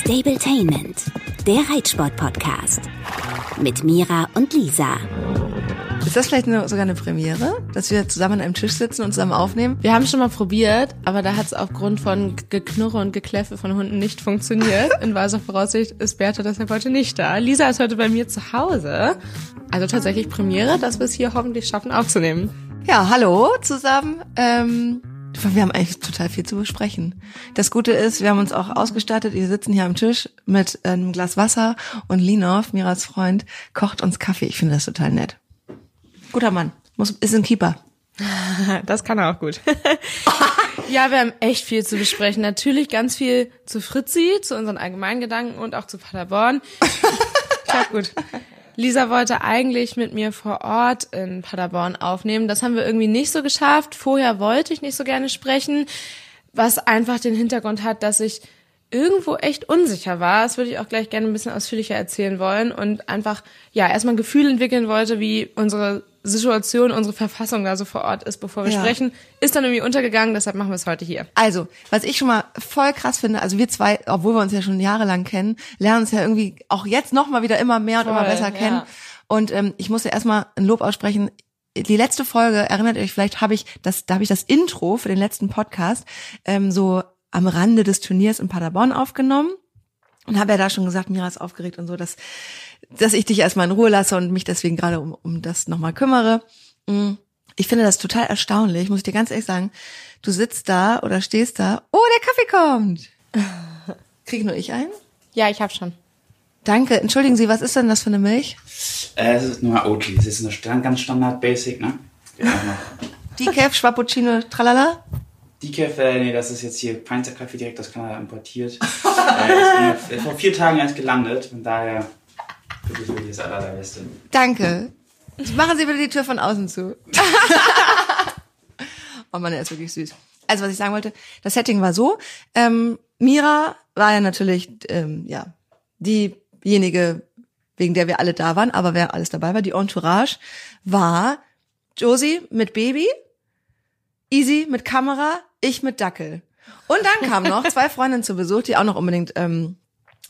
Stabletainment, der Reitsport-Podcast. Mit Mira und Lisa. Ist das vielleicht eine, sogar eine Premiere, dass wir zusammen an einem Tisch sitzen und zusammen aufnehmen? Wir haben schon mal probiert, aber da hat es aufgrund von Geknurre und Gekläffe von Hunden nicht funktioniert. In weiser Voraussicht ist Bertha deshalb heute nicht da. Lisa ist heute bei mir zu Hause. Also tatsächlich Premiere, dass wir es hier hoffentlich schaffen aufzunehmen. Ja, hallo zusammen. Ähm, wir haben eigentlich total viel zu besprechen. Das Gute ist, wir haben uns auch ausgestattet. Wir sitzen hier am Tisch mit einem Glas Wasser und Linov, Miras Freund, kocht uns Kaffee. Ich finde das total nett. Guter Mann. Muss, ist ein Keeper. Das kann er auch gut. ja, wir haben echt viel zu besprechen. Natürlich ganz viel zu Fritzi, zu unseren allgemeinen Gedanken und auch zu Paderborn. ja, gut. Lisa wollte eigentlich mit mir vor Ort in Paderborn aufnehmen. Das haben wir irgendwie nicht so geschafft. Vorher wollte ich nicht so gerne sprechen, was einfach den Hintergrund hat, dass ich irgendwo echt unsicher war. Das würde ich auch gleich gerne ein bisschen ausführlicher erzählen wollen und einfach, ja, erstmal ein Gefühl entwickeln wollte, wie unsere Situation, unsere Verfassung da so vor Ort ist, bevor wir ja. sprechen, ist dann irgendwie untergegangen, deshalb machen wir es heute hier. Also, was ich schon mal voll krass finde, also wir zwei, obwohl wir uns ja schon jahrelang kennen, lernen uns ja irgendwie auch jetzt nochmal wieder immer mehr und voll, immer besser kennen. Ja. Und ähm, ich muss ja erstmal ein Lob aussprechen. Die letzte Folge, erinnert euch, vielleicht habe ich das, da habe ich das Intro für den letzten Podcast ähm, so am Rande des Turniers in Paderborn aufgenommen und habe ja da schon gesagt, Mira ist aufgeregt und so, dass dass ich dich erstmal in Ruhe lasse und mich deswegen gerade um, um das nochmal kümmere. Mm. Ich finde das total erstaunlich, muss ich dir ganz ehrlich sagen. Du sitzt da oder stehst da, oh, der Kaffee kommt. Krieg nur ich einen? Ja, ich hab schon. Danke. Entschuldigen Sie, was ist denn das für eine Milch? Äh, es ist nur Oatly. Es ist eine ganz Standard Basic, ne? Decaf, Schwappuccino, tralala? Decaf, äh, nee, das ist jetzt hier Peinzer Kaffee direkt aus Kanada importiert. äh, ist vor vier Tagen erst gelandet, von daher Wirklich, wirklich das allerlerbeste. Danke. Machen Sie bitte die Tür von außen zu. oh Mann, er ist wirklich süß. Also, was ich sagen wollte, das Setting war so, ähm, Mira war ja natürlich, ähm, ja, diejenige, wegen der wir alle da waren, aber wer alles dabei war, die Entourage, war Josie mit Baby, Easy mit Kamera, ich mit Dackel. Und dann kamen noch zwei Freundinnen zu Besuch, die auch noch unbedingt ähm,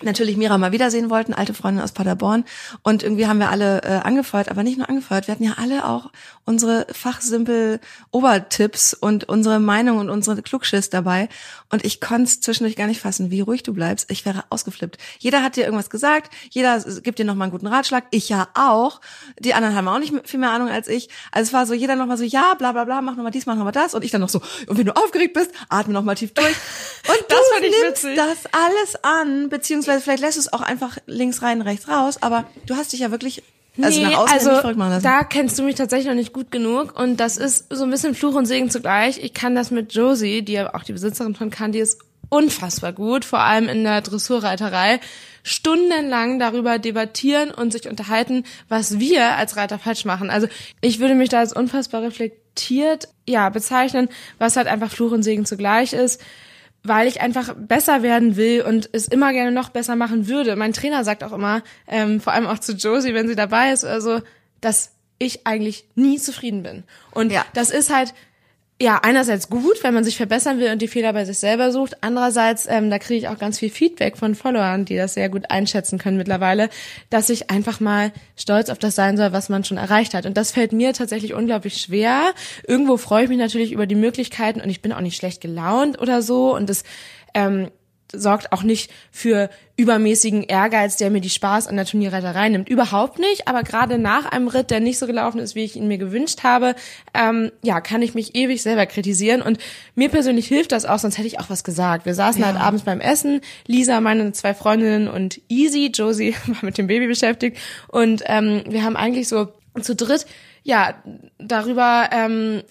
natürlich Mira mal wiedersehen wollten, alte Freundin aus Paderborn. Und irgendwie haben wir alle äh, angefeuert, aber nicht nur angefeuert, wir hatten ja alle auch unsere fachsimpel Obertipps und unsere Meinung und unsere Klugschiss dabei. Und ich konnte es zwischendurch gar nicht fassen, wie ruhig du bleibst. Ich wäre ausgeflippt. Jeder hat dir irgendwas gesagt, jeder gibt dir nochmal einen guten Ratschlag. Ich ja auch. Die anderen haben auch nicht viel mehr Ahnung als ich. Also es war so, jeder nochmal so, ja, bla bla bla, mach nochmal dies, mach nochmal das. Und ich dann noch so, und wenn du aufgeregt bist, atme nochmal tief durch. Und das du nimmst witzig. das alles an, beziehungsweise vielleicht lässt du es auch einfach links rein, rechts raus. Aber du hast dich ja wirklich also nee, nach außen also, nicht verrückt machen lassen. Da kennst du mich tatsächlich noch nicht gut genug und das ist so ein bisschen Fluch und Segen zugleich. Ich kann das mit Josie, die ja auch die Besitzerin von Candy ist, unfassbar gut, vor allem in der Dressurreiterei, stundenlang darüber debattieren und sich unterhalten, was wir als Reiter falsch machen. Also ich würde mich da als unfassbar reflektiert, ja, bezeichnen, was halt einfach Fluch und Segen zugleich ist weil ich einfach besser werden will und es immer gerne noch besser machen würde. Mein Trainer sagt auch immer, ähm, vor allem auch zu Josie, wenn sie dabei ist, also, dass ich eigentlich nie zufrieden bin. Und ja. das ist halt ja, einerseits gut, wenn man sich verbessern will und die Fehler bei sich selber sucht. Andererseits, ähm, da kriege ich auch ganz viel Feedback von Followern, die das sehr gut einschätzen können mittlerweile, dass ich einfach mal stolz auf das sein soll, was man schon erreicht hat. Und das fällt mir tatsächlich unglaublich schwer. Irgendwo freue ich mich natürlich über die Möglichkeiten und ich bin auch nicht schlecht gelaunt oder so. Und das ähm, sorgt auch nicht für übermäßigen Ehrgeiz, der mir die Spaß an der Turnierreiterei nimmt. Überhaupt nicht. Aber gerade nach einem Ritt, der nicht so gelaufen ist, wie ich ihn mir gewünscht habe, ähm, ja, kann ich mich ewig selber kritisieren. Und mir persönlich hilft das auch, sonst hätte ich auch was gesagt. Wir saßen ja. halt abends beim Essen, Lisa, meine zwei Freundinnen und Easy, Josie war mit dem Baby beschäftigt. Und ähm, wir haben eigentlich so zu dritt ja darüber ähm,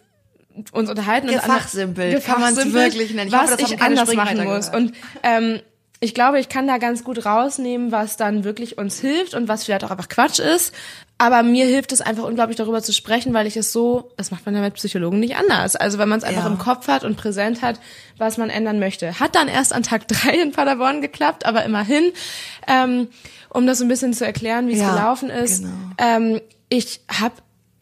uns unterhalten und kann man es wirklich nennen. Ich was hoffe, ich anders machen muss. Und ähm, ich glaube, ich kann da ganz gut rausnehmen, was dann wirklich uns hilft und was vielleicht auch einfach Quatsch ist. Aber mir hilft es einfach unglaublich darüber zu sprechen, weil ich es so, das macht man ja mit Psychologen nicht anders. Also wenn man es einfach ja. im Kopf hat und präsent hat, was man ändern möchte. Hat dann erst an Tag drei in Paderborn geklappt, aber immerhin, ähm, um das ein bisschen zu erklären, wie es ja, gelaufen ist. Genau. Ähm, ich habe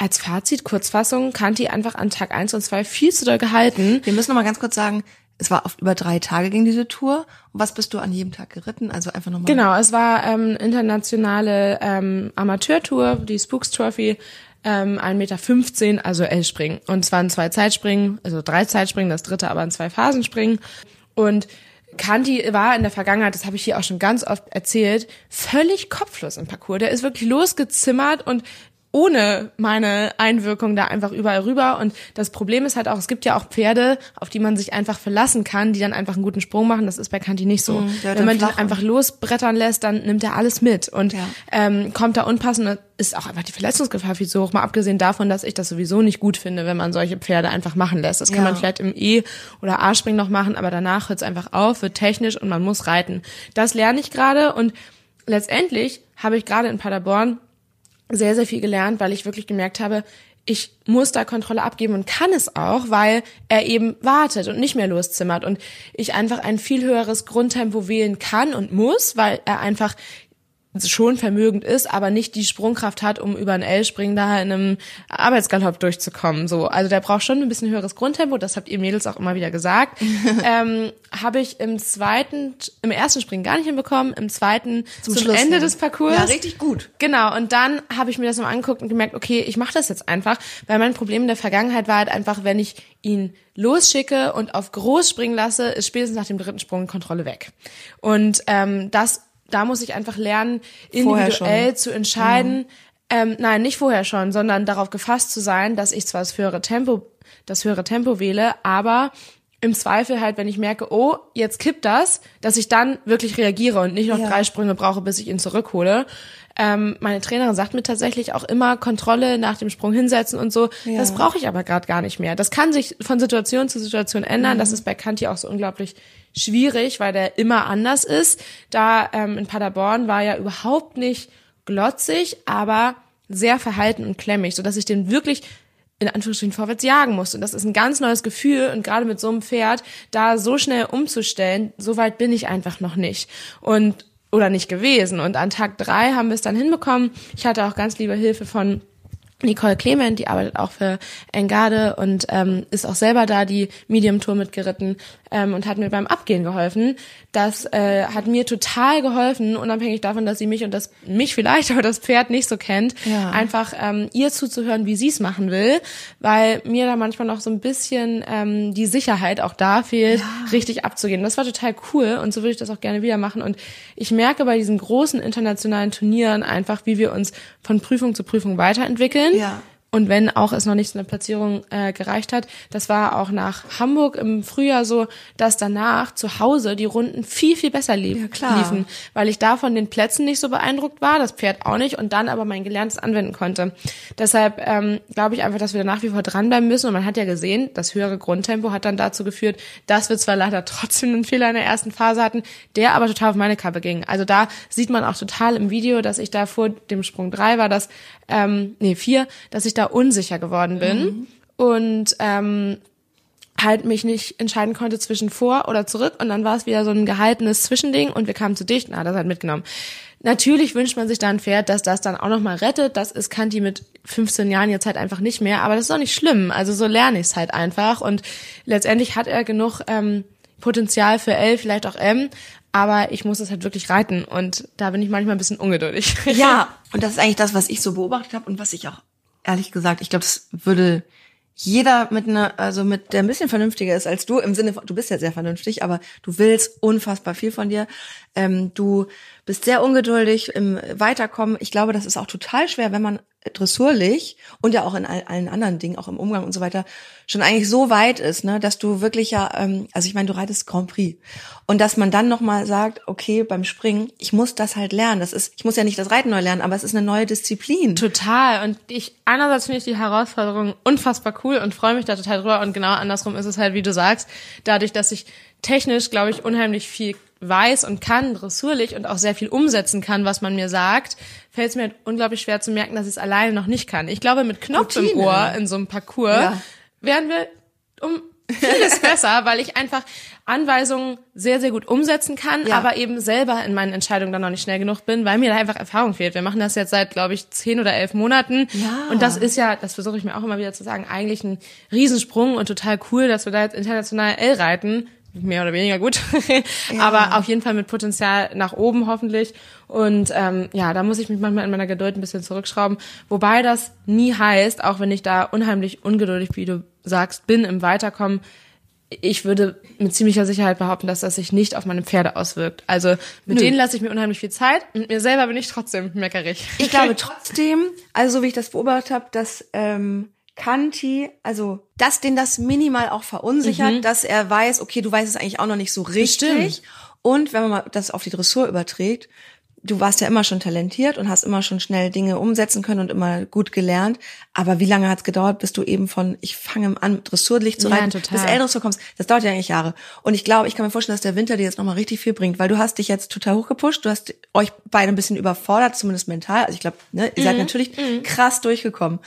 als Fazit, Kurzfassung, Kanti einfach an Tag eins und zwei viel zu doll gehalten. Wir müssen noch mal ganz kurz sagen, es war auf über drei Tage ging diese Tour. Und was bist du an jedem Tag geritten? Also einfach nochmal. Genau, es war ähm, internationale ähm, Amateurtour, die Spooks Trophy, ähm, 1,15 Meter, also L-Springen. Und es waren zwei Zeitspringen, also drei Zeitspringen, das dritte aber in zwei Phasen springen. Und Kanti war in der Vergangenheit, das habe ich hier auch schon ganz oft erzählt, völlig kopflos im Parcours. Der ist wirklich losgezimmert und ohne meine Einwirkung da einfach überall rüber. Und das Problem ist halt auch, es gibt ja auch Pferde, auf die man sich einfach verlassen kann, die dann einfach einen guten Sprung machen. Das ist bei Kanti nicht so. Mhm, Wenn man den flach einfach losbrettern lässt, dann nimmt er alles mit und Ja. ähm, kommt da unpassend. Ist auch einfach die Verletzungsgefahr viel zu hoch. Mal abgesehen davon, dass ich das sowieso nicht gut finde, wenn man solche Pferde einfach machen lässt. Das kann Ja. man vielleicht im E- oder A-Springen noch machen, aber danach hört es einfach auf, wird technisch und man muss reiten. Das lerne ich gerade und letztendlich habe ich gerade in Paderborn sehr, sehr viel gelernt, weil ich wirklich gemerkt habe, ich muss da Kontrolle abgeben und kann es auch, weil er eben wartet und nicht mehr loszimmert und ich einfach ein viel höheres Grundtempo wählen kann und muss, weil er einfach schon vermögend ist, aber nicht die Sprungkraft hat, um über ein L-Springen da in einem Arbeitsgalopp durchzukommen. So, also der braucht schon ein bisschen höheres Grundtempo. Das habt ihr Mädels auch immer wieder gesagt. ähm, Habe ich im zweiten, im ersten Springen gar nicht hinbekommen, im zweiten zum, Schluss, Ende ja. des Parcours. Ja, richtig gut. Genau, und dann habe ich mir das mal angeguckt und gemerkt, okay, ich mache das jetzt einfach, weil mein Problem in der Vergangenheit war halt einfach, wenn ich ihn losschicke und auf groß springen lasse, ist spätestens nach dem dritten Sprung Kontrolle weg. Und ähm, das, da muss ich einfach lernen, individuell zu entscheiden. Ähm, nein, nicht vorher schon, sondern darauf gefasst zu sein, dass ich zwar das höhere Tempo, das höhere Tempo wähle, aber im Zweifel halt, wenn ich merke, oh, jetzt kippt das, dass ich dann wirklich reagiere und nicht noch Ja. drei Sprünge brauche, bis ich ihn zurückhole. Ähm, meine Trainerin sagt mir tatsächlich auch immer Kontrolle nach dem Sprung hinsetzen und so. Ja. Das brauche ich aber gerade gar nicht mehr. Das kann sich von Situation zu Situation ändern. Mhm. Das ist bei Kanti auch so unglaublich schwierig, weil der immer anders ist. Da ähm, in Paderborn war ja überhaupt nicht glotzig, aber sehr verhalten und klemmig, sodass ich den wirklich in Anführungsstrichen vorwärts jagen musste. Und das ist ein ganz neues Gefühl und gerade mit so einem Pferd da so schnell umzustellen, so weit bin ich einfach noch nicht. Und oder nicht gewesen. Und an Tag drei haben wir es dann hinbekommen. Ich hatte auch ganz liebe Hilfe von Nicole Clement, die arbeitet auch für Engarde und ähm, ist auch selber da die Medium Tour mitgeritten ähm, und hat mir beim Abgehen geholfen. Das äh, hat mir total geholfen, unabhängig davon, dass sie mich und das mich vielleicht, aber das Pferd nicht so kennt, Ja. einfach ähm, ihr zuzuhören, wie sie es machen will, weil mir da manchmal noch so ein bisschen ähm, die Sicherheit auch da fehlt, richtig abzugehen. Das war total cool und so würde ich das auch gerne wieder machen. Und ich merke bei diesen großen internationalen Turnieren einfach, wie wir uns von Prüfung zu Prüfung weiterentwickeln. Ja. Und wenn auch es noch nicht zu einer Platzierung äh, gereicht hat, das war auch nach Hamburg im Frühjahr so, dass danach zu Hause die Runden viel, viel besser lief, Ja, klar. liefen, weil ich da von den Plätzen nicht so beeindruckt war, das Pferd auch nicht und dann aber mein Gelerntes anwenden konnte. Deshalb ähm, glaube ich einfach, dass wir da nach wie vor dranbleiben müssen und man hat ja gesehen, das höhere Grundtempo hat dann dazu geführt, dass wir zwar leider trotzdem einen Fehler in der ersten Phase hatten, der aber total auf meine Kappe ging. Also da sieht man auch total im Video, dass ich da vor dem Sprung drei war, dass, ähm, nee, vier, dass ich da unsicher geworden bin und ähm, halt mich nicht entscheiden konnte zwischen vor oder zurück und dann war es wieder so ein gehaltenes Zwischending und wir kamen zu dicht und hat das halt mitgenommen. Natürlich wünscht man sich da ein Pferd, dass das dann auch nochmal rettet. Das ist Kanti mit 15 Jahren jetzt halt einfach nicht mehr, aber das ist auch nicht schlimm. Also so lerne ich es halt einfach und letztendlich hat er genug ähm, Potenzial für L, vielleicht auch M, aber ich muss es halt wirklich reiten und da bin ich manchmal ein bisschen ungeduldig. Ja, und das ist eigentlich das, was ich so beobachtet habe und was ich auch ehrlich gesagt, ich glaube, das würde jeder mit einer, also mit der ein bisschen vernünftiger ist als du, im Sinne von, du bist ja sehr vernünftig, aber du willst unfassbar viel von dir. Ähm, du bist sehr ungeduldig im Weiterkommen. Ich glaube, das ist auch total schwer, wenn man dressurlich und ja auch in all, allen anderen Dingen, auch im Umgang und so weiter, schon eigentlich so weit ist, ne, dass du wirklich ja, ähm, also ich meine, du reitest Grand Prix und dass man dann noch sagt, okay, beim Springen, ich muss das halt lernen. Das ist, ich muss ja nicht das Reiten neu lernen, aber es ist eine neue Disziplin. Total. Und ich, einerseits finde ich die Herausforderung unfassbar cool und freue mich da total drüber. Und genau andersrum ist es halt, wie du sagst, dadurch, dass ich technisch, glaube ich, unheimlich viel weiß und kann, dressurlich und auch sehr viel umsetzen kann, was man mir sagt, fällt es mir halt unglaublich schwer zu merken, dass ich es alleine noch nicht kann. Ich glaube, mit Knopf im Routine. Ohr in so einem Parcours Ja. werden wir um vieles besser, weil ich einfach Anweisungen sehr, sehr gut umsetzen kann, Ja. aber eben selber in meinen Entscheidungen dann noch nicht schnell genug bin, weil mir da einfach Erfahrung fehlt. Wir machen das jetzt seit, glaube ich, zehn oder elf Monaten. Ja. Und das ist ja, das versuche ich mir auch immer wieder zu sagen, eigentlich ein Riesensprung und total cool, dass wir da jetzt international L reiten. Mehr oder weniger gut, aber auf jeden Fall mit Potenzial nach oben hoffentlich. Und ähm, ja, da muss ich mich manchmal in meiner Geduld ein bisschen zurückschrauben. Wobei das nie heißt, auch wenn ich da unheimlich ungeduldig, wie du sagst, bin im Weiterkommen, ich würde mit ziemlicher Sicherheit behaupten, dass das sich nicht auf meine Pferde auswirkt. Also mit Nö. denen lasse ich mir unheimlich viel Zeit. Mit mir selber bin ich trotzdem meckerig. Ich glaube trotzdem, also so wie ich das beobachtet habe, dass ähm, Kanti, also dass den das minimal auch verunsichert, dass er weiß, okay, du weißt es eigentlich auch noch nicht so richtig. Bestimmt. Und wenn man mal das auf die Dressur überträgt, du warst ja immer schon talentiert und hast immer schon schnell Dinge umsetzen können und immer gut gelernt. Aber wie lange hat es gedauert, bis du eben von ich fange an, Dressurlicht zu Ja, reiten, total. bis L-Dressur kommst? Das dauert ja eigentlich Jahre. Und ich glaube, ich kann mir vorstellen, dass der Winter dir jetzt nochmal richtig viel bringt, weil du hast dich jetzt total hochgepusht, du hast euch beide ein bisschen überfordert, zumindest mental. Also ich glaube, ne, ihr Mhm. seid natürlich krass durchgekommen.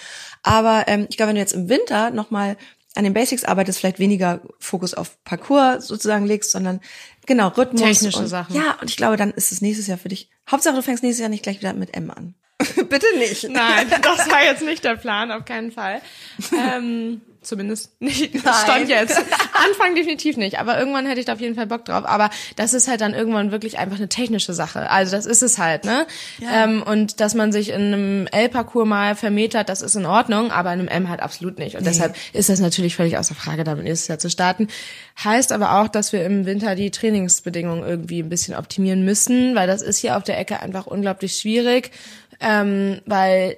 Aber ähm, ich glaube, wenn du jetzt im Winter nochmal an den Basics arbeitest, vielleicht weniger Fokus auf Parcours sozusagen legst, sondern genau Rhythmus. Technische und, Sachen. Ja, und ich glaube, dann ist es nächstes Jahr für dich. Hauptsache, du fängst nächstes Jahr nicht gleich wieder mit M an. Bitte nicht. Nein, das war jetzt nicht der Plan, auf keinen Fall. Ähm, zumindest nicht. Nein. Stand jetzt. Anfang definitiv nicht, aber irgendwann hätte ich da auf jeden Fall Bock drauf. Aber das ist halt dann irgendwann wirklich einfach eine technische Sache. Also das ist es halt, ne? Ähm, und dass man sich in einem L-Parcours mal vermetert, das ist in Ordnung, aber in einem M halt absolut nicht. Und deshalb ist das natürlich völlig außer Frage, damit nächstes Jahr zu starten. Heißt aber auch, dass wir im Winter die Trainingsbedingungen irgendwie ein bisschen optimieren müssen, weil das ist hier auf der Ecke einfach unglaublich schwierig. Ähm, weil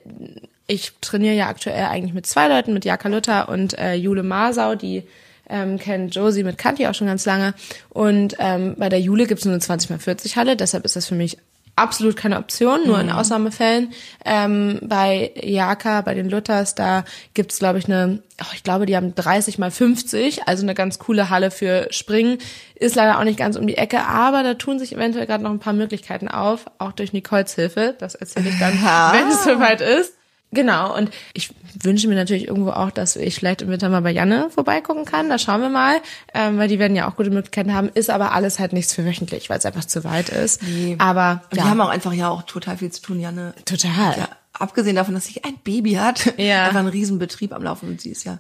ich trainiere ja aktuell eigentlich mit zwei Leuten, mit Jaka Luther und äh, Jule Masau, die ähm, kennt Josie mit Kanti auch schon ganz lange. Und ähm, bei der Jule gibt's nur eine 20 x 40 Halle, deshalb ist das für mich absolut keine Option, nur in Ausnahmefällen. Ähm, bei Jaka, bei den Luthers, da gibt's glaube ich, eine, oh, ich glaube, die haben 30 mal 50, also eine ganz coole Halle für Springen. Ist leider auch nicht ganz um die Ecke, aber da tun sich eventuell gerade noch ein paar Möglichkeiten auf, auch durch Nicoles Hilfe. Das erzähle ich dann, wenn es soweit ist. Genau, und ich wünsche mir natürlich irgendwo auch, dass ich vielleicht im Winter mal bei Janne vorbeigucken kann. Da schauen wir mal, ähm, weil die werden ja auch gute Möglichkeiten haben. Ist aber alles halt nichts für wöchentlich, weil es einfach zu weit ist. Aber Und ja, die haben auch einfach ja auch total viel zu tun, Janne. total. Ja, abgesehen davon, dass sie ein Baby hat, Ja. einfach einen riesen Betrieb am Laufen und sie ist ja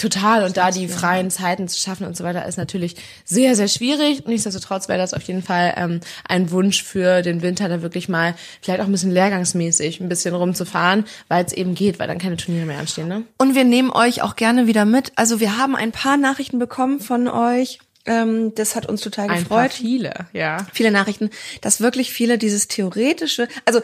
Total. Und da die freien Zeiten zu schaffen und so weiter ist natürlich sehr, sehr schwierig. Nichtsdestotrotz wäre das auf jeden Fall ähm, ein Wunsch für den Winter, da wirklich mal vielleicht auch ein bisschen lehrgangsmäßig ein bisschen rumzufahren, weil es eben geht, weil dann keine Turniere mehr anstehen. Ne? Und wir nehmen euch auch gerne wieder mit. Also wir haben ein paar Nachrichten bekommen von euch. Ähm, das hat uns total Ein paar gefreut. viele, ja. viele Nachrichten, dass wirklich viele dieses theoretische, also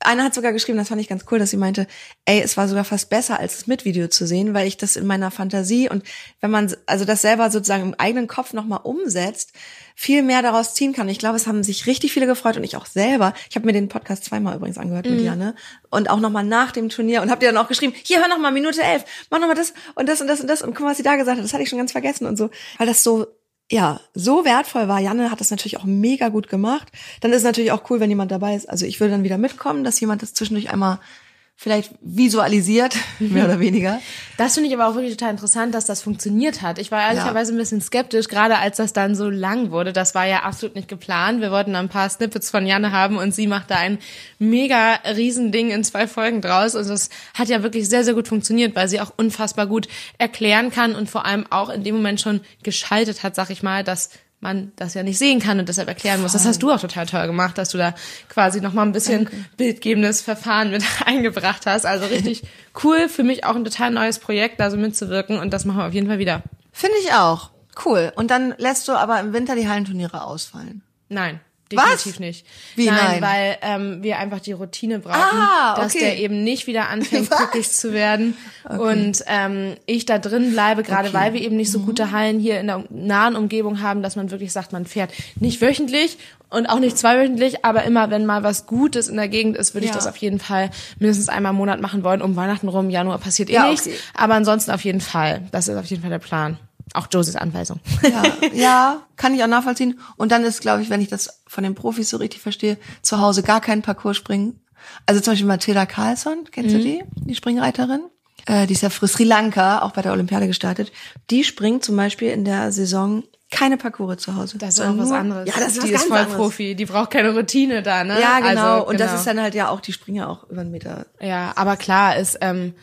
einer hat sogar geschrieben, das fand ich ganz cool, dass sie meinte, ey, es war sogar fast besser, als das mit Video zu sehen, weil ich das in meiner Fantasie und wenn man also das selber sozusagen im eigenen Kopf nochmal umsetzt, viel mehr daraus ziehen kann. Ich glaube, es haben sich richtig viele gefreut und ich auch selber. Ich habe mir den Podcast zweimal übrigens angehört mit Janne und auch nochmal nach dem Turnier und habt ihr dann auch geschrieben, hier, hör nochmal, Minute elf, mach nochmal das und das und das und das und guck mal, was sie da gesagt hat, das hatte ich schon ganz vergessen und so, weil das so ja, so wertvoll war. Janne hat das natürlich auch mega gut gemacht. Dann ist es natürlich auch cool, wenn jemand dabei ist. Also ich würde dann wieder mitkommen, dass jemand das zwischendurch einmal vielleicht visualisiert, mehr oder weniger. Das finde ich aber auch wirklich total interessant, dass das funktioniert hat. Ich war ehrlicherweise ein bisschen skeptisch, gerade als das dann so lang wurde. Das war ja absolut nicht geplant. Wir wollten ein paar Snippets von Janne haben und sie macht da ein mega Riesending in zwei Folgen draus. Und das hat ja wirklich sehr, sehr gut funktioniert, weil sie auch unfassbar gut erklären kann und vor allem auch in dem Moment schon geschaltet hat, sag ich mal, dass man das ja nicht sehen kann und deshalb erklären muss. Das hast du auch total toll gemacht, dass du da quasi noch mal ein bisschen bildgebendes Verfahren mit eingebracht hast. Also richtig cool, für mich auch ein total neues Projekt, da so mitzuwirken und das machen wir auf jeden Fall wieder. Finde ich auch. Cool. Und dann lässt du aber im Winter die Hallenturniere ausfallen. Nein. Was? Definitiv nicht. Wie nein, nein? weil ähm, wir einfach die Routine brauchen, Ah, dass okay. der eben nicht wieder anfängt, Was? glücklich zu werden und ähm, ich da drin bleibe, gerade Okay. Mhm. weil wir eben nicht so gute Hallen hier in der nahen Umgebung haben, dass man wirklich sagt, man fährt nicht wöchentlich und auch nicht zweiwöchentlich, aber immer, wenn mal was Gutes in der Gegend ist, würde ich Ja. das auf jeden Fall mindestens einmal im Monat machen wollen. Um Weihnachten rum, Januar passiert eh Ja, nichts, okay. aber ansonsten auf jeden Fall. Das ist auf jeden Fall der Plan. Auch Josies Anweisung. Ja, ja, kann ich auch nachvollziehen. Und dann ist, glaube ich, wenn ich das von den Profis so richtig verstehe, zu Hause gar keinen Parcours springen. Also zum Beispiel Mathilda Carlsson, kennst Mhm. du die? Die Springreiterin? Äh, die ist ja für Sri Lanka, auch bei der Olympiade gestartet. Die springt zum Beispiel in der Saison keine Parcours zu Hause. Das ist auch was anderes. Ja, das ist die ist voll anderes. Profi. Die braucht keine Routine da, ne? Ja, genau. Also, Und das genau. ist dann halt ja auch, die springen ja auch über einen Meter. Ja, aber klar ist, ähm,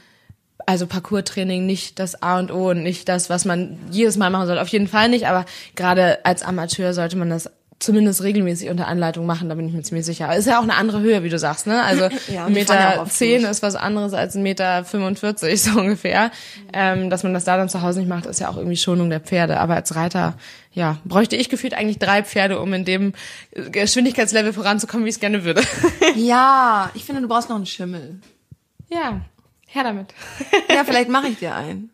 also Parcours-Training nicht das A und O und nicht das, was man jedes Mal machen soll. Auf jeden Fall nicht, aber gerade als Amateur sollte man das zumindest regelmäßig unter Anleitung machen, da bin ich mir ziemlich sicher. Ist ja auch eine andere Höhe, wie du sagst, ne? Also Ja, Meter zehn ist was anderes als ein Meter 45 so ungefähr. Ähm, dass man das da dann zu Hause nicht macht, ist ja auch irgendwie Schonung der Pferde. Aber als Reiter, ja, bräuchte ich gefühlt eigentlich drei Pferde, um in dem Geschwindigkeitslevel voranzukommen, wie ich es gerne würde. Ja, ich finde, du brauchst noch einen Schimmel. ja, her damit. Ja, vielleicht mache ich dir einen.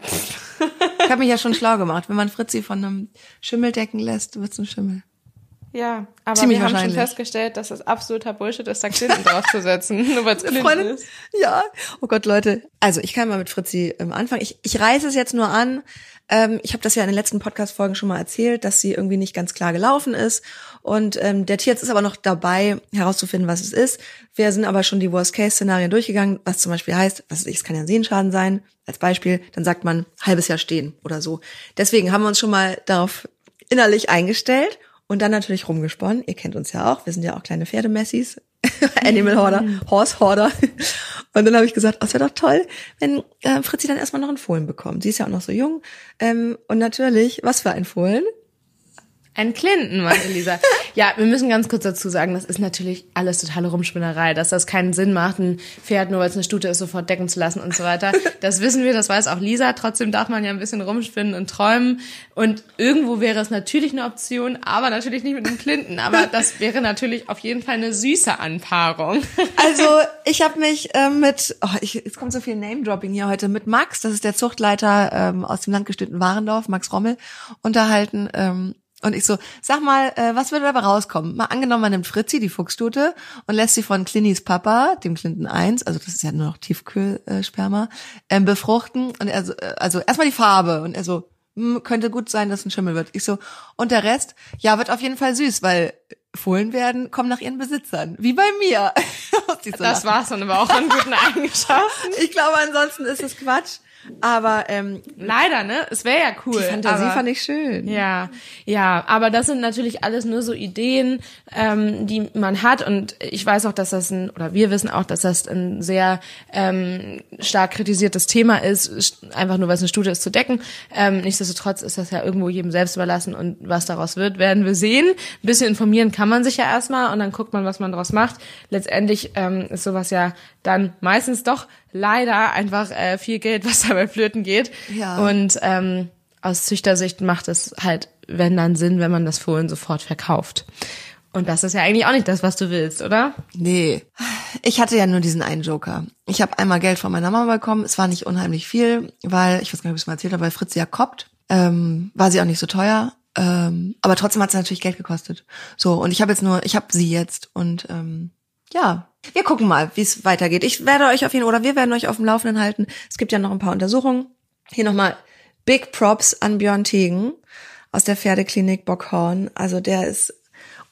Ich habe mich ja schon schlau gemacht. Wenn man Fritzi von einem Schimmel decken lässt, wird's ein Schimmel. Ja, aber Ziemlich wir haben schon festgestellt, dass das absoluter Bullshit ist, da Clinton draufzusetzen, nur weil es Clinton ist. ja. Oh Gott, Leute. Also ich kann mal mit Fritzi ähm, anfangen. Ich, ich reiße es jetzt nur an. Ähm, ich habe das ja in den letzten Podcast-Folgen schon mal erzählt, dass sie irgendwie nicht ganz klar gelaufen ist. Und ähm, der Tierarzt ist aber noch dabei, herauszufinden, was es ist. Wir sind aber schon die Worst-Case-Szenarien durchgegangen, was zum Beispiel heißt, was ich, es kann ja ein Sehenschaden sein, als Beispiel, dann sagt man halbes Jahr stehen oder so. Deswegen haben wir uns schon mal darauf innerlich eingestellt und dann natürlich rumgesponnen. Ihr kennt uns ja auch, wir sind ja auch kleine Pferdemessis. Animal Hoarder, Horse Hoarder. Und dann habe ich gesagt, oh, es wäre doch toll, wenn äh, Fritzi dann erstmal noch einen Fohlen bekommt. Sie ist ja auch noch so jung. Ähm, und natürlich, was für ein Fohlen? Ein Clinton, meinte Lisa. ja, wir müssen ganz kurz dazu sagen, das ist natürlich alles totale Rumspinnerei, dass das keinen Sinn macht, ein Pferd nur weil es eine Stute ist, sofort decken zu lassen und so weiter. Das wissen wir, das weiß auch Lisa. Trotzdem darf man ja ein bisschen rumspinnen und träumen. Und irgendwo wäre es natürlich eine Option, aber natürlich nicht mit einem Clinton. Aber das wäre natürlich auf jeden Fall eine süße Anpaarung. Also ich habe mich ähm, mit, oh, ich, jetzt kommt so viel Name-Dropping hier heute, mit Max, das ist der Zuchtleiter ähm, aus dem landgestützten Warendorf, Max Rommel, unterhalten. Ähm, und ich so, sag mal, äh, was würde dabei rauskommen? Mal angenommen, man nimmt Fritzi, die Fuchsstute, und lässt sie von Clinnys Papa, dem Clinton 1, also das ist ja nur noch Tiefkühlsperma, ähm, befruchten. Und er so, äh, also erstmal die Farbe. Und er so, hm, könnte gut sein, dass ein Schimmel wird. Ich so, und der Rest, ja, wird auf jeden Fall süß, weil Fohlen werden, kommen nach ihren Besitzern. Wie bei mir. So Das lachen. war's dann aber auch an guten Eigenschaften. Ich glaube, ansonsten ist es Quatsch. Aber ähm, Leider, ne? Es wäre ja cool. die Fantasie aber fand ich schön. Ja, ja, aber das sind natürlich alles nur so Ideen, ähm, die man hat und ich weiß auch, dass das ein, oder wir wissen auch, dass das ein sehr ähm, stark kritisiertes Thema ist, einfach nur weil es eine Studie ist zu decken. Ähm, nichtsdestotrotz ist das ja irgendwo jedem selbst überlassen und was daraus wird, werden wir sehen. Ein bisschen informieren kann man sich ja erstmal und dann guckt man, was man daraus macht. Letztendlich ähm, ist sowas ja dann meistens doch leider einfach äh, viel Geld, was dabei flöten geht. Ja. Und ähm, aus Züchtersicht macht es halt, wenn dann Sinn, wenn man das Fohlen sofort verkauft. Und das ist ja eigentlich auch nicht das, was du willst, oder? Nee. Ich hatte ja nur diesen einen Joker. Ich habe einmal Geld von meiner Mama bekommen. Es war nicht unheimlich viel, weil, ich weiß gar nicht, ob ich es mal erzählt habe, weil Fritz ja koppt. Ähm, war sie auch nicht so teuer. Ähm, aber trotzdem hat sie natürlich Geld gekostet. So, und ich habe jetzt nur, ich habe sie jetzt und ähm, ja, wir gucken mal, wie es weitergeht. Ich werde euch auf jeden oder wir werden euch auf dem Laufenden halten. Es gibt ja noch ein paar Untersuchungen. Hier nochmal Big Props an Björn Tegen aus der Pferdeklinik Bockhorn. Also der ist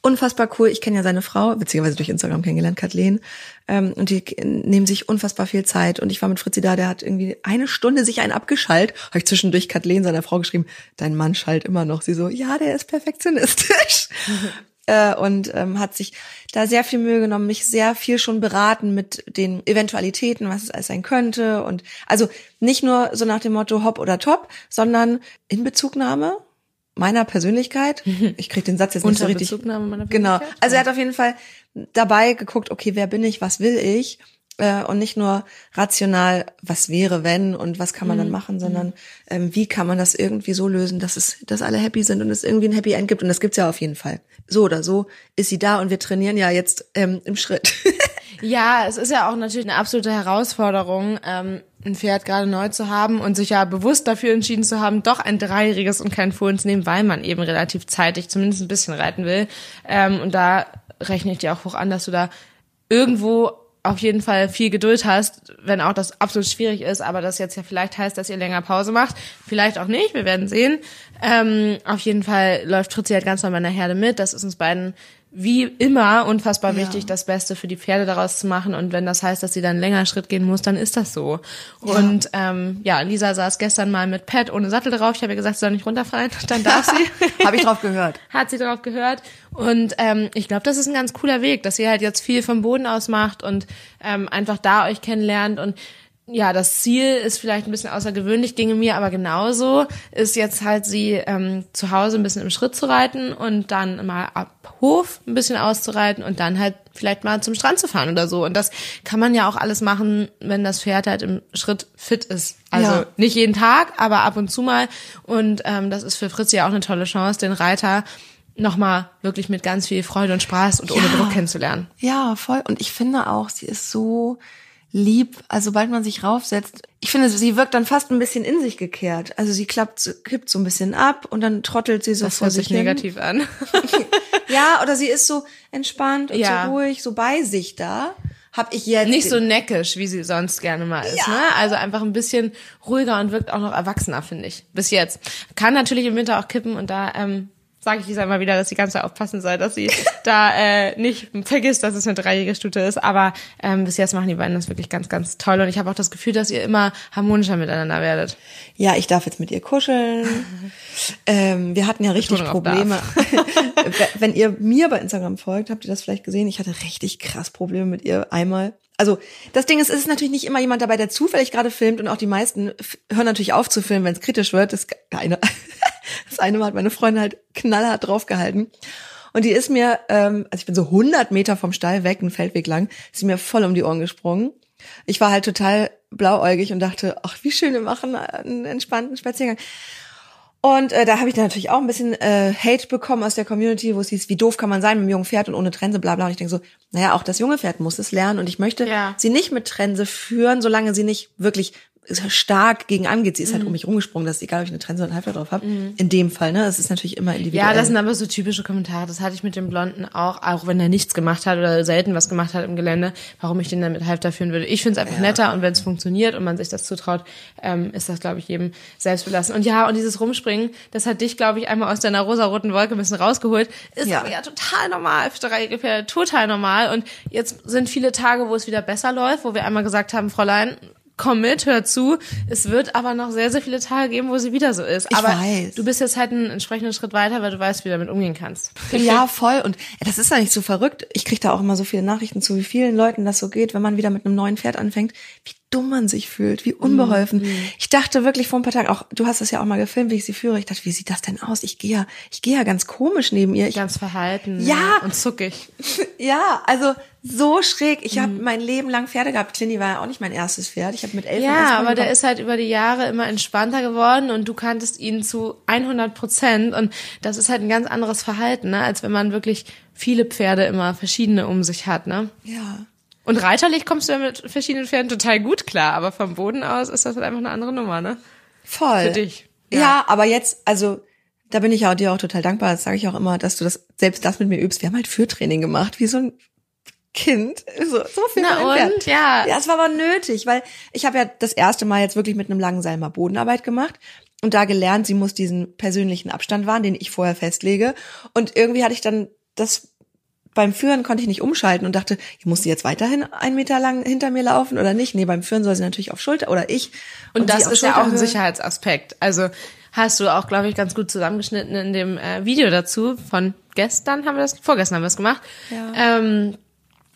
unfassbar cool. Ich kenne ja seine Frau, beziehungsweise durch Instagram kennengelernt, Kathleen. Ähm, und die nehmen sich unfassbar viel Zeit. Und ich war mit Fritzi da, der hat irgendwie eine Stunde sich einen abgeschallt. Habe ich zwischendurch Kathleen, seiner Frau, geschrieben, dein Mann schallt immer noch. Sie so, ja, der ist perfektionistisch. äh, und ähm, hat sich da sehr viel Mühe genommen, mich sehr viel schon beraten mit den Eventualitäten, was es alles sein könnte. Und also nicht nur so nach dem Motto hopp oder top, sondern in Bezugnahme meiner Persönlichkeit. Ich krieg den Satz jetzt nicht so richtig. Bezugnahme meiner Genau. Persönlichkeit? Also er hat auf jeden Fall dabei geguckt, okay, wer bin ich, was will ich? Äh, und nicht nur rational, was wäre, wenn und was kann man Mhm. dann machen, sondern ähm, wie kann man das irgendwie so lösen, dass es, dass alle happy sind und es irgendwie ein Happy End gibt. Und das gibt's ja auf jeden Fall. So oder so ist sie da und wir trainieren ja jetzt ähm, im Schritt. Ja, es ist ja auch natürlich eine absolute Herausforderung, ähm, ein Pferd gerade neu zu haben und sich ja bewusst dafür entschieden zu haben, doch ein dreijähriges und kein Fohlen zu nehmen, weil man eben relativ zeitig zumindest ein bisschen reiten will. Ähm, und da rechne ich dir auch hoch an, dass du da irgendwo auf jeden Fall viel Geduld hast, wenn auch das absolut schwierig ist, aber das jetzt ja vielleicht heißt, dass ihr länger Pause macht. Vielleicht auch nicht, wir werden sehen. Ähm, auf jeden Fall läuft Fritzi halt ganz normal in der Herde mit. Das ist uns beiden wie immer unfassbar Ja. wichtig, das Beste für die Pferde daraus zu machen. Und wenn das heißt, dass sie dann länger Schritt gehen muss, dann ist das so. Und ähm, ja, Lisa saß gestern mal mit Pat ohne Sattel drauf. Ich habe ihr gesagt, sie soll nicht runterfallen. Dann darf sie. Habe ich drauf gehört. Hat sie darauf gehört. Und ähm, ich glaube, das ist ein ganz cooler Weg, dass ihr halt jetzt viel vom Boden aus macht und ähm, einfach da euch kennenlernt. Und ja, das Ziel ist vielleicht ein bisschen außergewöhnlich, ginge mir aber genauso, ist jetzt halt sie ähm, zu Hause ein bisschen im Schritt zu reiten und dann mal ab Hof ein bisschen auszureiten und dann halt vielleicht mal zum Strand zu fahren oder so. Und das kann man ja auch alles machen, wenn das Pferd halt im Schritt fit ist. Also Ja. nicht jeden Tag, aber ab und zu mal. Und ähm, das ist für Fritz ja auch eine tolle Chance, den Reiter nochmal wirklich mit ganz viel Freude und Spaß und ohne Ja. Druck kennenzulernen. Ja, voll. Und ich finde auch, sie ist so lieb. Also sobald man sich raufsetzt, ich finde, sie wirkt dann fast ein bisschen in sich gekehrt. Also sie klappt, kippt so ein bisschen ab und dann trottelt sie so Das vor hört sich sich hin. negativ an. Ja, oder sie ist so entspannt und Ja. so ruhig, so bei sich da. Hab ich jetzt Nicht so neckisch, wie sie sonst gerne mal ist. Ja. Ne? Also einfach ein bisschen ruhiger und wirkt auch noch erwachsener, finde ich. Bis jetzt. Kann natürlich im Winter auch kippen und da ähm, sage ich dieser immer wieder, dass sie ganz aufpassen soll, dass sie da äh, nicht vergisst, dass es eine dreijährige Stute ist. Aber ähm, bis jetzt machen die beiden das wirklich ganz, ganz toll. Und ich habe auch das Gefühl, dass ihr immer harmonischer miteinander werdet. Ja, ich darf jetzt mit ihr kuscheln. ähm, wir hatten ja richtig Probleme. Wenn ihr mir bei Instagram folgt, habt ihr das vielleicht gesehen. Ich hatte richtig krass Probleme mit ihr einmal. Also das Ding ist, es ist natürlich nicht immer jemand dabei, der zufällig gerade filmt und auch die meisten hören natürlich auf zu filmen, wenn es kritisch wird. Das eine, das eine Mal hat meine Freundin halt knallhart draufgehalten. Und die ist mir, ähm, also ich bin so 100 Meter vom Stall weg, einen Feldweg lang, ist mir voll um die Ohren gesprungen. Ich war halt total blauäugig und dachte, ach, wie schön, wir machen einen entspannten Spaziergang. Und äh, da habe ich dann natürlich auch ein bisschen äh, Hate bekommen aus der Community, wo es hieß, wie doof kann man sein mit einem jungen Pferd und ohne Trense, bla bla. Und ich denke so, naja, auch das junge Pferd muss es lernen und ich möchte Ja. sie nicht mit Trense führen, solange sie nicht wirklich stark gegen angeht. Sie ist halt Mhm. um mich rumgesprungen, das ist egal, ob ich eine Trense oder einen Halfter drauf habe. In dem Fall, ne? Es ist natürlich immer individuell. Ja, das sind aber so typische Kommentare. Das hatte ich mit dem Blonden auch, auch wenn er nichts gemacht hat oder selten was gemacht hat im Gelände, warum ich den dann mit Halfter führen würde. Ich finde es einfach netter und wenn es funktioniert und man sich das zutraut, ähm, ist das, glaube ich, jedem selbst belassen. Und ja, und dieses Rumspringen, das hat dich, glaube ich, einmal aus deiner rosaroten Wolke ein bisschen rausgeholt. Ist Ja. ja total normal für dreijährige Pferde, total normal. Und jetzt sind viele Tage, wo es wieder besser läuft, wo wir einmal gesagt haben, Fräulein, komm mit, hör zu. Es wird aber noch sehr, sehr viele Tage geben, wo sie wieder so ist. Ich aber weiß. du bist jetzt halt einen entsprechenden Schritt weiter, weil du weißt, wie du damit umgehen kannst. Ja, voll. Und das ist ja nicht so verrückt. Ich kriege da auch immer so viele Nachrichten zu, wie vielen Leuten das so geht, wenn man wieder mit einem neuen Pferd anfängt, wie dumm man sich fühlt, wie unbeholfen. Ich dachte wirklich vor ein paar Tagen, auch du hast das ja auch mal gefilmt, wie ich sie führe. Ich dachte, wie sieht das denn aus? Ich gehe ja, ich gehe ja ganz komisch neben ihr. Ich, Ganz verhalten Ja. und zuckig. ja, also so schräg. Ich habe mein Leben lang Pferde gehabt. Clini war ja auch nicht mein erstes Pferd. Ich habe mit elf Ja, aber der ist halt über die Jahre immer entspannter geworden und du kanntest ihn zu 100 Prozent und das ist halt ein ganz anderes Verhalten, ne, als wenn man wirklich viele Pferde immer verschiedene um sich hat, ne? ja. Und reiterlich kommst du ja mit verschiedenen Pferden total gut klar, aber vom Boden aus ist das halt einfach eine andere Nummer, ne? Voll. Für dich. Ja. Ja. aber jetzt, also da bin ich ja dir auch total dankbar. Das sage ich auch immer, dass du das selbst das mit mir übst. Wir haben halt Führtraining gemacht, wie so ein Kind. So, so viel Na ein Pferd. und? Ja. Ja, es war aber nötig, weil ich habe ja das erste Mal jetzt wirklich mit einem langen Seil mal Bodenarbeit gemacht und da gelernt, sie muss diesen persönlichen Abstand wahren, den ich vorher festlege. Und irgendwie hatte ich dann das beim Führen konnte ich nicht umschalten und dachte, muss sie jetzt weiterhin einen Meter lang hinter mir laufen oder nicht? Nee, beim Führen soll sie natürlich auf Schulter oder ich. Und, sie das ist ja auch ein. Sicherheitsaspekt. Also hast du auch, glaube ich, ganz gut zusammengeschnitten in dem äh, Video dazu. Von gestern haben wir das, vorgestern haben wir das gemacht. Ja. Ähm,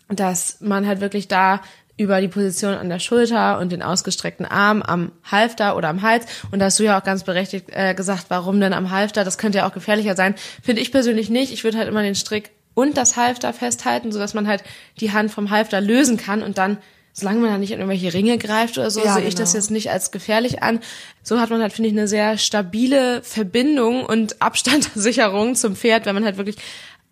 dass man halt wirklich da über die Position an der Schulter und den ausgestreckten Arm am Halfter oder am Hals. Und da hast du ja auch ganz berechtigt äh, gesagt, warum denn am Halfter? Das könnte ja auch gefährlicher sein. Finde ich persönlich nicht. Ich würde halt immer den Strick und das Halfter festhalten, sodass man halt die Hand vom Halfter lösen kann und dann Solange man da nicht in irgendwelche Ringe greift oder so, Ja, sehe ich das genau. jetzt nicht als gefährlich an. So hat man halt, finde ich, eine sehr stabile Verbindung und Abstandssicherung zum Pferd, wenn man halt wirklich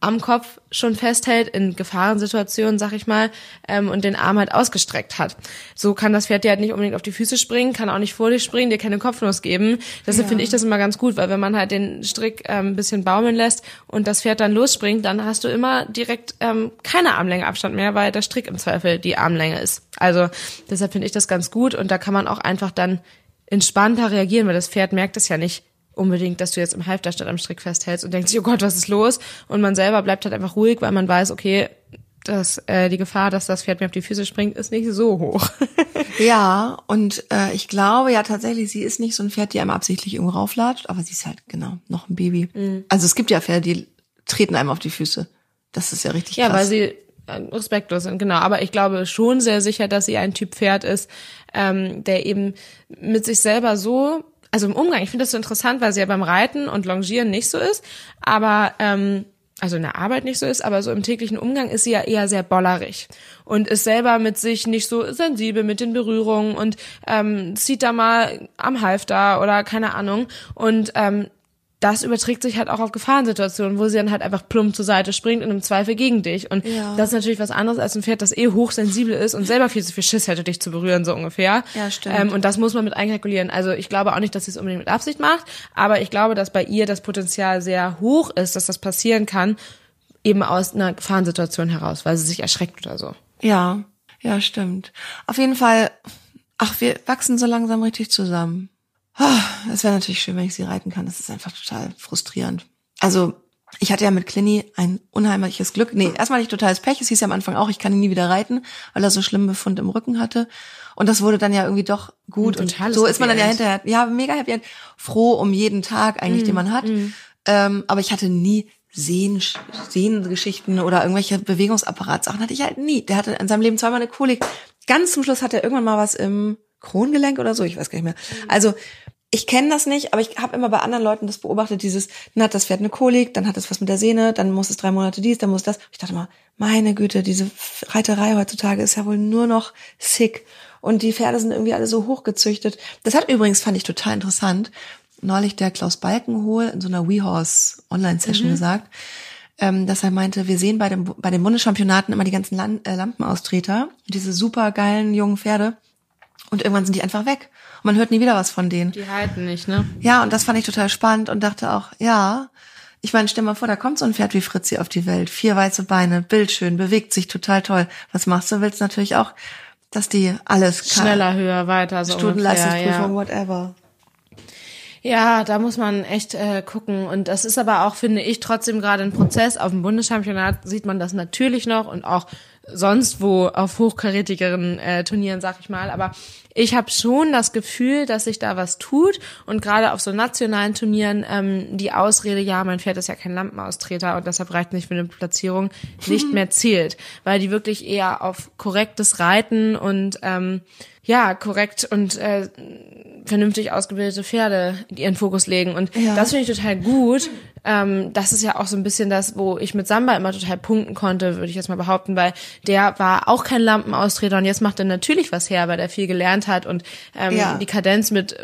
am Kopf schon festhält in Gefahrensituationen, sag ich mal, ähm, und den Arm halt ausgestreckt hat. So kann das Pferd dir halt nicht unbedingt auf die Füße springen, kann auch nicht vor dir springen, dir keine Kopfnuss geben. Deshalb Ja. finde ich das immer ganz gut, weil wenn man halt den Strick ähm, ein bisschen baumeln lässt und das Pferd dann losspringt, dann hast du immer direkt ähm, keine Armlänge Abstand mehr, weil der Strick im Zweifel die Armlänge ist. Also deshalb finde ich das ganz gut und da kann man auch einfach dann entspannter reagieren, weil das Pferd merkt es ja nicht unbedingt, dass du jetzt im Halfter statt am Strick festhältst und denkt sich, oh Gott, was ist los? Und man selber bleibt halt einfach ruhig, weil man weiß, okay, dass äh, die Gefahr, dass das Pferd mir auf die Füße springt, ist nicht so hoch. Ja, und äh, ich glaube ja tatsächlich, sie ist nicht so ein Pferd, die einem absichtlich irgendwo rauflatscht, aber sie ist halt genau noch ein Baby. Mhm. Also es gibt ja Pferde, die treten einem auf die Füße. Das ist ja richtig ja, krass. weil sie äh, respektlos sind, genau. Aber ich glaube schon sehr sicher, dass sie ein Typ Pferd ist, ähm, der eben mit sich selber so, also im Umgang, ich finde das so interessant, weil sie ja beim Reiten und Longieren nicht so ist, aber ähm, also in der Arbeit nicht so ist, aber so im täglichen Umgang ist sie ja eher sehr bollerig und ist selber mit sich nicht so sensibel mit den Berührungen und ähm, zieht da mal am Halfter oder keine Ahnung und ähm, das überträgt sich halt auch auf Gefahrensituationen, wo sie dann halt einfach plump zur Seite springt und im Zweifel gegen dich. Und Ja. das ist natürlich was anderes als ein Pferd, das eh hochsensibel ist und selber viel zu viel Schiss hätte, dich zu berühren, so ungefähr. Ja, stimmt. Ähm, und das muss man mit einkalkulieren. Also ich glaube auch nicht, dass sie es unbedingt mit Absicht macht, aber ich glaube, dass bei ihr das Potenzial sehr hoch ist, dass das passieren kann, eben aus einer Gefahrensituation heraus, weil sie sich erschreckt oder so. Ja, ja, stimmt. Auf jeden Fall, ach, wir wachsen so langsam richtig zusammen. Ah, Es wäre natürlich schön, wenn ich sie reiten kann. Das ist einfach total frustrierend. Also, ich hatte ja mit Clinny ein unheimliches Glück. Nee, erstmal nicht totales Pech. Es hieß ja am Anfang auch, ich kann ihn nie wieder reiten, weil er so schlimm Befund im Rücken hatte. Und das wurde dann ja irgendwie doch gut. Und so ist man dann ja hinterher, ja, mega happy end. Froh um jeden Tag eigentlich, Mm, den man hat. Ähm, aber ich hatte nie Sehen, Sehengeschichten oder irgendwelche Bewegungsapparatsachen hatte ich halt nie. Der hatte in seinem Leben zweimal eine Kolik. Ganz zum Schluss hat er irgendwann mal was im Krongelenk oder so, ich weiß gar nicht mehr. Also ich kenne das nicht, aber ich habe immer bei anderen Leuten das beobachtet, dieses, dann hat das Pferd eine Kolik, dann hat es was mit der Sehne, dann muss es drei Monate dies, dann muss das. Ich dachte mal, meine Güte, diese Reiterei heutzutage ist ja wohl nur noch sick. Und die Pferde sind irgendwie alle so hochgezüchtet. Das hat übrigens, fand ich total interessant, neulich der Klaus Balkenhol in so einer WeHorse Online-Session gesagt, ähm, dass er meinte, wir sehen bei, dem, bei den Bundeschampionaten immer die ganzen äh, Lampenaustreter, diese super geilen jungen Pferde. Und irgendwann sind die einfach weg. Und man hört nie wieder was von denen. Die halten nicht, ne? Ja, und das fand ich total spannend und dachte auch, ja, ich meine, stell mal vor, da kommt so ein Pferd wie Fritzi auf die Welt. Vier weiße Beine, bildschön, bewegt sich total toll. Was machst du? Willst natürlich auch, dass die alles kann. Schneller, höher, weiter, so Stundenleistungsprüfung, ungefähr, ja. whatever. Ja, da muss man echt äh, gucken. Und das ist aber auch, finde ich, trotzdem gerade ein Prozess. Auf dem Bundeschampionat sieht man das natürlich noch und auch sonst wo auf hochkarätigeren äh, Turnieren, sag ich mal. Aber ich habe schon das Gefühl, dass sich da was tut. Und gerade auf so nationalen Turnieren ähm, die Ausrede, ja, mein Pferd ist ja kein Lampenaustreter und deshalb reicht nicht für eine Platzierung, nicht mehr zählt. Weil die wirklich eher auf korrektes Reiten und ähm, ja, korrekt und äh, vernünftig ausgebildete Pferde ihren Fokus legen. Und Ja. das finde ich total gut. Ähm, das ist ja auch so ein bisschen das, wo ich mit Samba immer total punkten konnte, würde ich jetzt mal behaupten, weil der war auch kein Lampenaustreter und jetzt macht er natürlich was her, weil er viel gelernt hat und ähm, Ja. die Kadenz mit äh,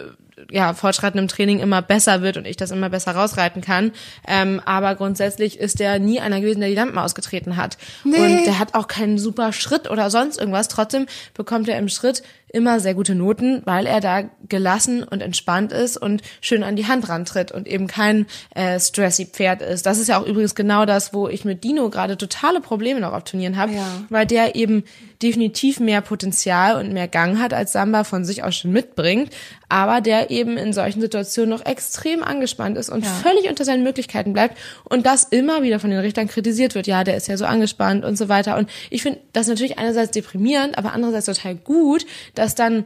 ja, fortschreitendem Training immer besser wird und ich das immer besser rausreiten kann. Ähm, aber grundsätzlich ist der nie einer gewesen, der die Lampen ausgetreten hat. Nee. Und der hat auch keinen super Schritt oder sonst irgendwas. Trotzdem bekommt er im Schritt immer sehr gute Noten, weil er da gelassen und entspannt ist und schön an die Hand rantritt und eben kein äh, stressy Pferd ist. Das ist ja auch übrigens genau das, wo ich mit Dino gerade totale Probleme noch auf Turnieren habe, Ja. weil der eben definitiv mehr Potenzial und mehr Gang hat, als Samba von sich aus schon mitbringt, aber der eben in solchen Situationen noch extrem angespannt ist und Ja. völlig unter seinen Möglichkeiten bleibt und das immer wieder von den Richtern kritisiert wird. Ja, der ist ja so angespannt und so weiter. Und ich finde das natürlich einerseits deprimierend, aber andererseits total gut, dass dann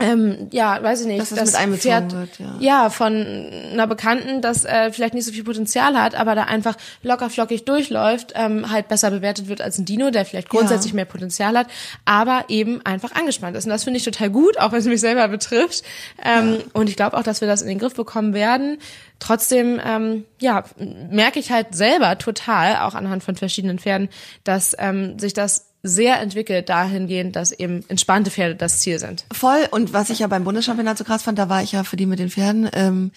ähm, ja, weiß ich nicht, Dass das mit einbezogen wird, ja. ja, von einer Bekannten, das äh, vielleicht nicht so viel Potenzial hat, aber da einfach locker flockig durchläuft, ähm, halt besser bewertet wird als ein Dino, der vielleicht grundsätzlich Ja. mehr Potenzial hat, aber eben einfach angespannt ist. Und das finde ich total gut, auch wenn es mich selber betrifft. Ähm, Und ich glaube auch, dass wir das in den Griff bekommen werden. Trotzdem, ähm, ja, merke ich halt selber total, auch anhand von verschiedenen Pferden, dass ähm, sich das sehr entwickelt dahingehend, dass eben entspannte Pferde das Ziel sind. Voll. Und was ich ja beim Bundeschampionat so krass fand, da war ich ja für die mit den Pferden. Ähm,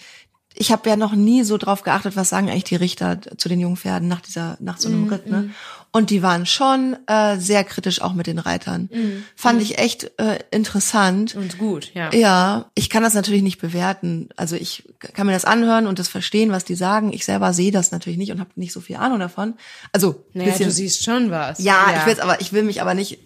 ich habe ja noch nie so drauf geachtet, was sagen eigentlich die Richter zu den jungen Pferden nach dieser, nach so einem Mhm, Ritt. Ne? Und die waren schon äh, sehr kritisch auch mit den Reitern. Fand ich echt äh, interessant. Mhm. Und gut, ja. Ja, ich kann das natürlich nicht bewerten. Also ich kann mir das anhören und das verstehen, was die sagen. Ich selber sehe das natürlich nicht und habe nicht so viel Ahnung davon. Also Naja, bisschen, du siehst schon was. ja, ich will's aber, ich will mich aber nicht,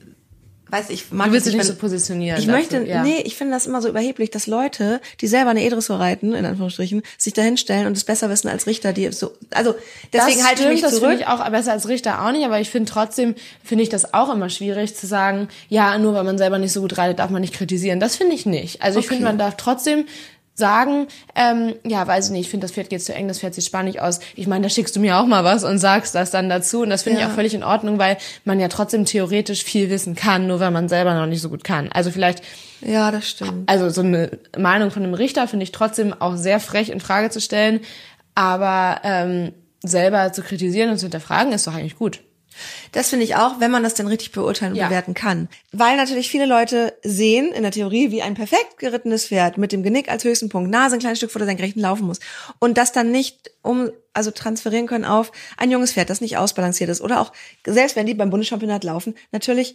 weiß ich, mag Du willst dich nicht so positionieren. ich dazu, möchte, ja. nee, ich finde das immer so überheblich, dass Leute, die selber eine E-Dressur reiten, in Anführungsstrichen, sich da hinstellen und es besser wissen als Richter, die so, also deswegen das halte ich stimmt, mich das zurück. ich auch besser als Richter auch nicht, aber ich finde trotzdem, finde ich das auch immer schwierig zu sagen, ja, nur weil man selber nicht so gut reitet, darf man nicht kritisieren. Das finde ich nicht. Also ich Okay. finde, man darf trotzdem sagen, ähm, ja, weiß ich nicht, ich finde, das Pferd geht zu eng, das Pferd sieht spannend aus. Ich meine, da schickst du mir auch mal was und sagst das dann dazu. Und das finde Ja. ich auch völlig in Ordnung, weil man ja trotzdem theoretisch viel wissen kann, nur weil man selber noch nicht so gut kann. Also vielleicht Ja, das stimmt. also so eine Meinung von einem Richter finde ich trotzdem auch sehr frech in Frage zu stellen, aber ähm, selber zu kritisieren und zu hinterfragen ist doch eigentlich gut. Das finde ich auch, wenn man das denn richtig beurteilen und Ja. bewerten kann. Weil natürlich viele Leute sehen in der Theorie, wie ein perfekt gerittenes Pferd mit dem Genick als höchsten Punkt, Nase ein kleines Stück vor der Senkrechten laufen muss. Und das dann nicht um, also transferieren können auf ein junges Pferd, das nicht ausbalanciert ist. Oder auch, selbst wenn die beim Bundeschampionat laufen, natürlich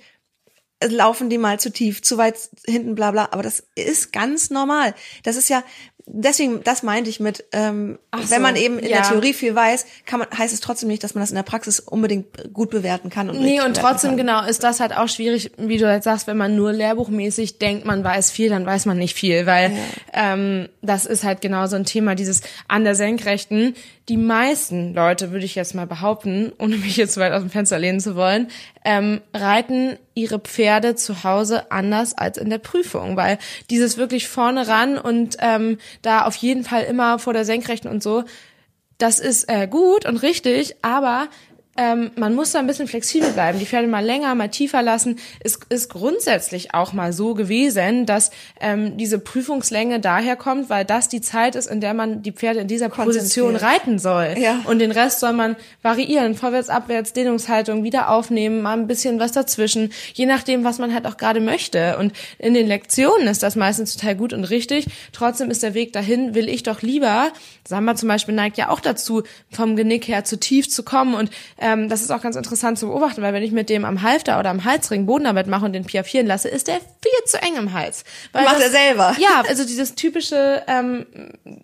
laufen die mal zu tief, zu weit hinten, bla bla. Aber das ist ganz normal. Das ist ja, deswegen, das meinte ich mit, ähm, so, wenn man eben in ja. der Theorie viel weiß, kann man, heißt es trotzdem nicht, dass man das in der Praxis unbedingt gut bewerten kann. Und Nee, und trotzdem, kann. genau, ist das halt auch schwierig, wie du jetzt sagst, wenn man nur lehrbuchmäßig denkt, man weiß viel, dann weiß man nicht viel, weil ähm, das ist halt genau so ein Thema, dieses an der Senkrechten. Die meisten Leute, würde ich jetzt mal behaupten, ohne mich jetzt zu weit aus dem Fenster lehnen zu wollen, ähm, reiten ihre Pferde zu Hause anders als in der Prüfung, weil dieses wirklich vorne ran und ähm, da auf jeden Fall immer vor der Senkrechten und so, das ist äh, gut und richtig, aber ähm, man muss da ein bisschen flexibel bleiben. Die Pferde mal länger, mal tiefer lassen. Es ist grundsätzlich auch mal so gewesen, dass ähm, diese Prüfungslänge daher kommt, weil das die Zeit ist, in der man die Pferde in dieser Position reiten soll. Ja. Und den Rest soll man variieren. Vorwärts, abwärts, Dehnungshaltung, wieder aufnehmen, mal ein bisschen was dazwischen. Je nachdem, was man halt auch gerade möchte. Und in den Lektionen ist das meistens total gut und richtig. Trotzdem ist der Weg dahin, will ich doch lieber, Samba zum Beispiel neigt ja auch dazu, vom Genick her zu tief zu kommen. Und ähm, das ist auch ganz interessant zu beobachten, weil wenn ich mit dem am Halfter oder am Halsring Bodenarbeit mache und den piafieren lasse, ist der viel zu eng im Hals. Weil Macht er selber. Ja, also dieses typische, ähm,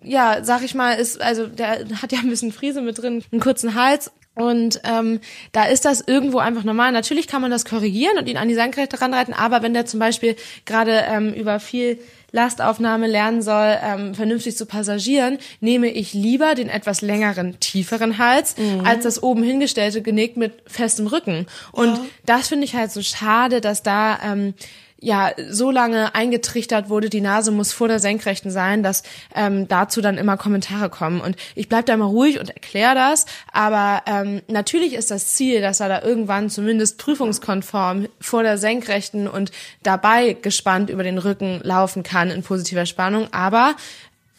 ja, sag ich mal, ist, also der hat ja ein bisschen Friese mit drin, einen kurzen Hals. Und ähm, da ist das irgendwo einfach normal. Natürlich kann man das korrigieren und ihn an die Senkrechte ranreiten, aber wenn der zum Beispiel gerade ähm, über viel Lastaufnahme lernen soll, ähm, vernünftig zu passagieren, nehme ich lieber den etwas längeren, tieferen Hals, als das oben hingestellte Genick mit festem Rücken. Und das finde ich halt so schade, dass da ähm, ja so lange eingetrichtert wurde, die Nase muss vor der Senkrechten sein, dass ähm, dazu dann immer Kommentare kommen. Und ich bleib da mal ruhig und erkläre das, aber ähm, natürlich ist das Ziel, dass er da irgendwann zumindest prüfungskonform vor der Senkrechten und dabei gespannt über den Rücken laufen kann in positiver Spannung, aber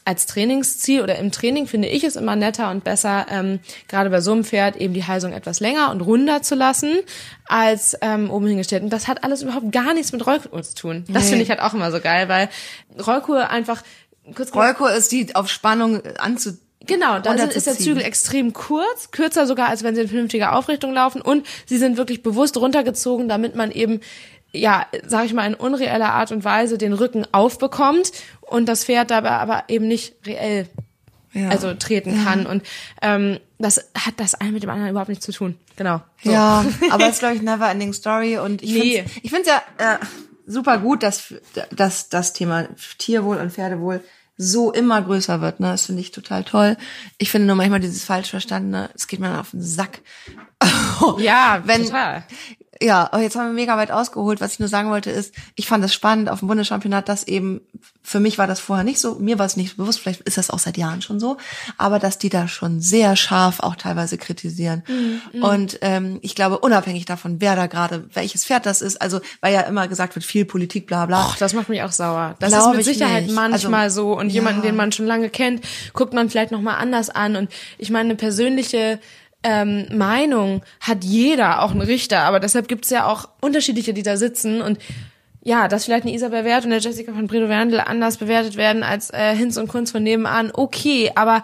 als Trainingsziel oder im Training finde ich es immer netter und besser, ähm, gerade bei so einem Pferd eben die Halsung etwas länger und runder zu lassen, als ähm, oben hingestellt. Und das hat alles überhaupt gar nichts mit Rollkur zu tun. Das Nee. finde ich halt auch immer so geil, weil Rollkur einfach kurz Rollkur ist die auf Spannung anzu. Genau, da sind, ist der. Zügel extrem kurz, kürzer sogar, als wenn sie in vernünftiger Aufrichtung laufen und sie sind wirklich bewusst runtergezogen, damit man eben, ja, sag ich mal, in unreeller Art und Weise den Rücken aufbekommt und das Pferd dabei aber eben nicht reell Ja. also treten kann und ähm, das hat das eine mit dem anderen überhaupt nichts zu tun. Genau. So. Ja, aber es ist, glaube ich, never ending story. Und ich Nee. finde ich find's ja äh, super gut, dass, dass das Thema Tierwohl und Pferdewohl so immer größer wird. Ne? Das finde ich total toll. Ich finde nur manchmal dieses falsch verstandene, es geht mir auf den Sack. Ja, Wenn- total. Ja, aber jetzt haben wir mega weit ausgeholt. Was ich nur sagen wollte ist, ich fand es spannend auf dem Bundeschampionat, dass eben, für mich war das vorher nicht so, mir war es nicht bewusst, vielleicht ist das auch seit Jahren schon so, aber dass die da schon sehr scharf auch teilweise kritisieren. Und ähm, ich glaube, unabhängig davon, wer da gerade, welches Pferd das ist, also weil ja immer gesagt wird, viel Politik, bla bla. Och, das macht mich auch sauer. Das ist mit ich Sicherheit manchmal Also, so und ja. jemanden, den man schon lange kennt, guckt man vielleicht noch mal anders an und ich meine eine persönliche ähm, Meinung hat jeder, auch ein Richter, aber deshalb gibt es ja auch unterschiedliche, die da sitzen und ja, dass vielleicht eine Isabel Wert und eine Jessica von Bredow Werndl anders bewertet werden als äh, Hinz und Kunz von nebenan, okay, aber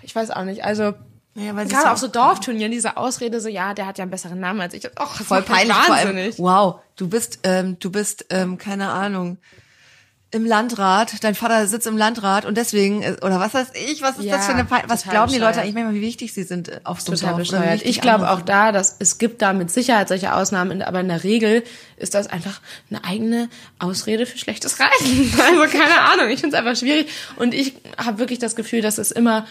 ich weiß auch nicht, also Ja, weil gerade auf so Dorfturnieren, diese Ausrede so, ja, der hat ja einen besseren Namen als ich. Och, das voll peinlich vor allem. wahnsinnig. Wow, du bist, ähm, du bist, ähm, keine Ahnung, im Landrat, dein Vater sitzt im Landrat und deswegen, äh, oder was weiß ich, was ist Ja, das für eine, Pein was glauben die Leute eigentlich manchmal, wie wichtig sie sind äh, auf so einem total Dorf? bescheuert. Ich glaube auch da, dass es gibt da mit Sicherheit solche Ausnahmen, aber in der Regel ist das einfach eine eigene Ausrede für schlechtes Reiten. Also keine Ahnung, ich finde es einfach schwierig und ich habe wirklich das Gefühl, dass es immer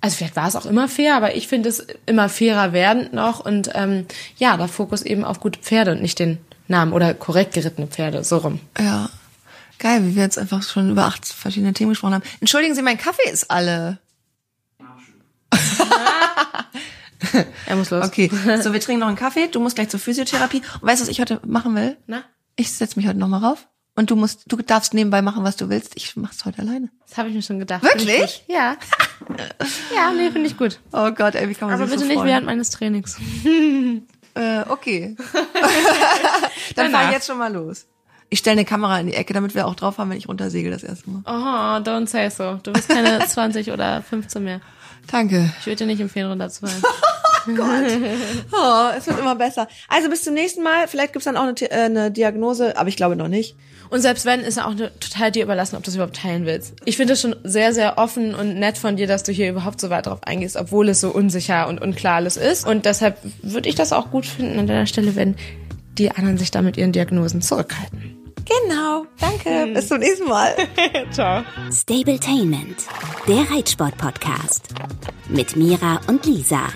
also vielleicht war es auch immer fair, aber ich finde es immer fairer werdend noch und ähm, ja, der Fokus eben auf gute Pferde und nicht den Namen oder korrekt gerittene Pferde, so rum. Ja. Geil, wie wir jetzt einfach schon über acht verschiedene Themen gesprochen haben. Entschuldigen Sie, mein Kaffee ist alle. Er muss los. Okay, so wir trinken noch einen Kaffee. Du musst gleich zur Physiotherapie. Und weißt du, was ich heute machen will? Na? Ich setz mich heute noch mal rauf. Und du musst, du darfst nebenbei machen, was du willst. Ich mach's heute alleine. Das habe ich mir schon gedacht. Wirklich? Ja. ja, nee, finde ich gut. Oh Gott, ey, wie kann man Aber bitte so nicht freuen? während meines Trainings. Äh, okay. Dann fahr ich jetzt schon mal los. Ich stelle eine Kamera in die Ecke, damit wir auch drauf haben, wenn ich runtersegel das erste Mal. Oh, don't say so. Du bist keine 20 oder 15 mehr. Danke. Ich würde dir nicht empfehlen, runterzufahren. Oh, es wird immer besser. Also bis zum nächsten Mal. Vielleicht gibt's dann auch eine, äh, eine Diagnose, aber ich glaube noch nicht. Und selbst wenn, ist auch total dir überlassen, ob du es überhaupt teilen willst. Ich finde es schon sehr, sehr offen und nett von dir, dass du hier überhaupt so weit drauf eingehst, obwohl es so unsicher und unklar alles ist. Und deshalb würde ich das auch gut finden an deiner Stelle, wenn die anderen sich da mit ihren Diagnosen zurückhalten. Genau. Danke. Bis zum nächsten Mal. Ciao. Stabletainment, der Reitsport-Podcast. Mit Mira und Lisa.